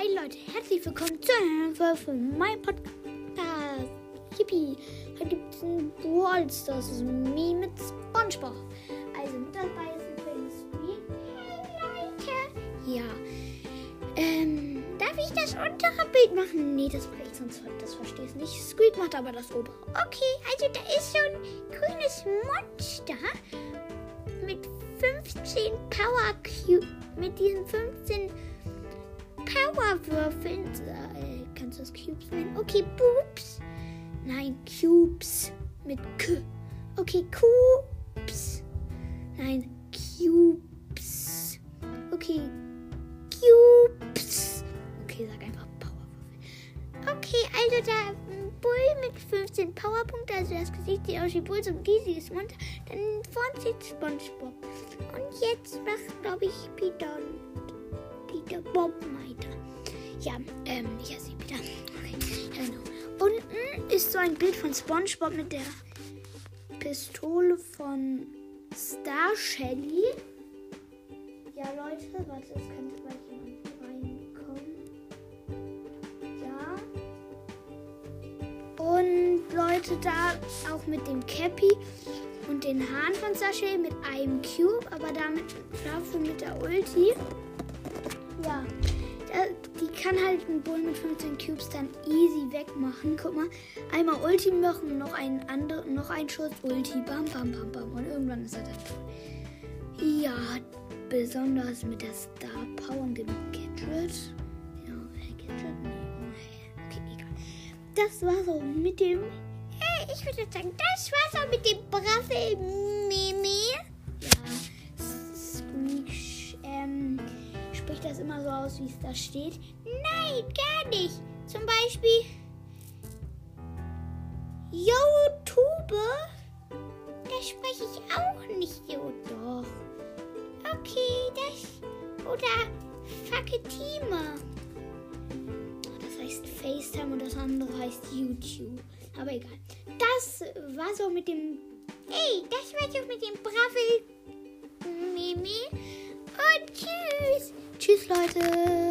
herzlich willkommen zu einer Folge von meinem Podcast. Yippie! Heute gibt es ein Brawl Stars Me mit Spongebob. Also mit dabei ist übrigens Squeak. Hey Leute! Ja. Ähm, darf ich das untere Bild machen? Nee, das mache ich sonst das verstehe ich nicht. Squeak macht aber das obere. Okay, also da ist so ein grünes Monster mit 15 Power Cube. Mit diesen 15 Powerwürfeln. Äh, kannst du das Cubes nennen? Okay, Boobs. Nein, Cubes. Mit K. Okay, Cubes. Nein, Cubes. Okay, Cubes. Okay, sag einfach Powerwürfel. Okay, also ein Bull mit 15 Powerpunkten, also das Gesicht sieht aus wie Bull, so ein riesiges Monster. Dann vorne sieht Spongebob. Und jetzt macht, glaube ich, Peter Peter Bob weiter. Ja, ähm, ich heiße Peter. Okay, ja, genau. Unten ist so ein Bild von SpongeBob mit der Pistole von Star Shelly. Ja, Leute, warte, es kann gleich jemand reinkommen. Ja. Und Leute, da auch mit dem Cappy und den Haaren von Sashay mit einem Cube, aber damit dafür mit der Ulti. Ja, die kann halt einen Bull mit 15 Cubes dann easy wegmachen. Guck mal, einmal Ulti machen, noch ein andere, noch ein Schuss Ulti, bam, bam, bam, bam. Und irgendwann ist er dann tot. Ja, besonders mit der Star Power und dem Gadget. Ja, Gadget, nee, okay, egal. Das war so mit dem, hey, ich würde sagen, das war so mit dem Braffel immer so aus, wie es da steht? Nein, gar nicht. Zum Beispiel YouTube. Da spreche ich auch nicht so. Doch. Okay, das. Oder Faketime. Das heißt FaceTime und das andere heißt YouTube. Aber egal. Das war so mit dem. Ey, das war so mit dem Bravel Tschüss, Leute.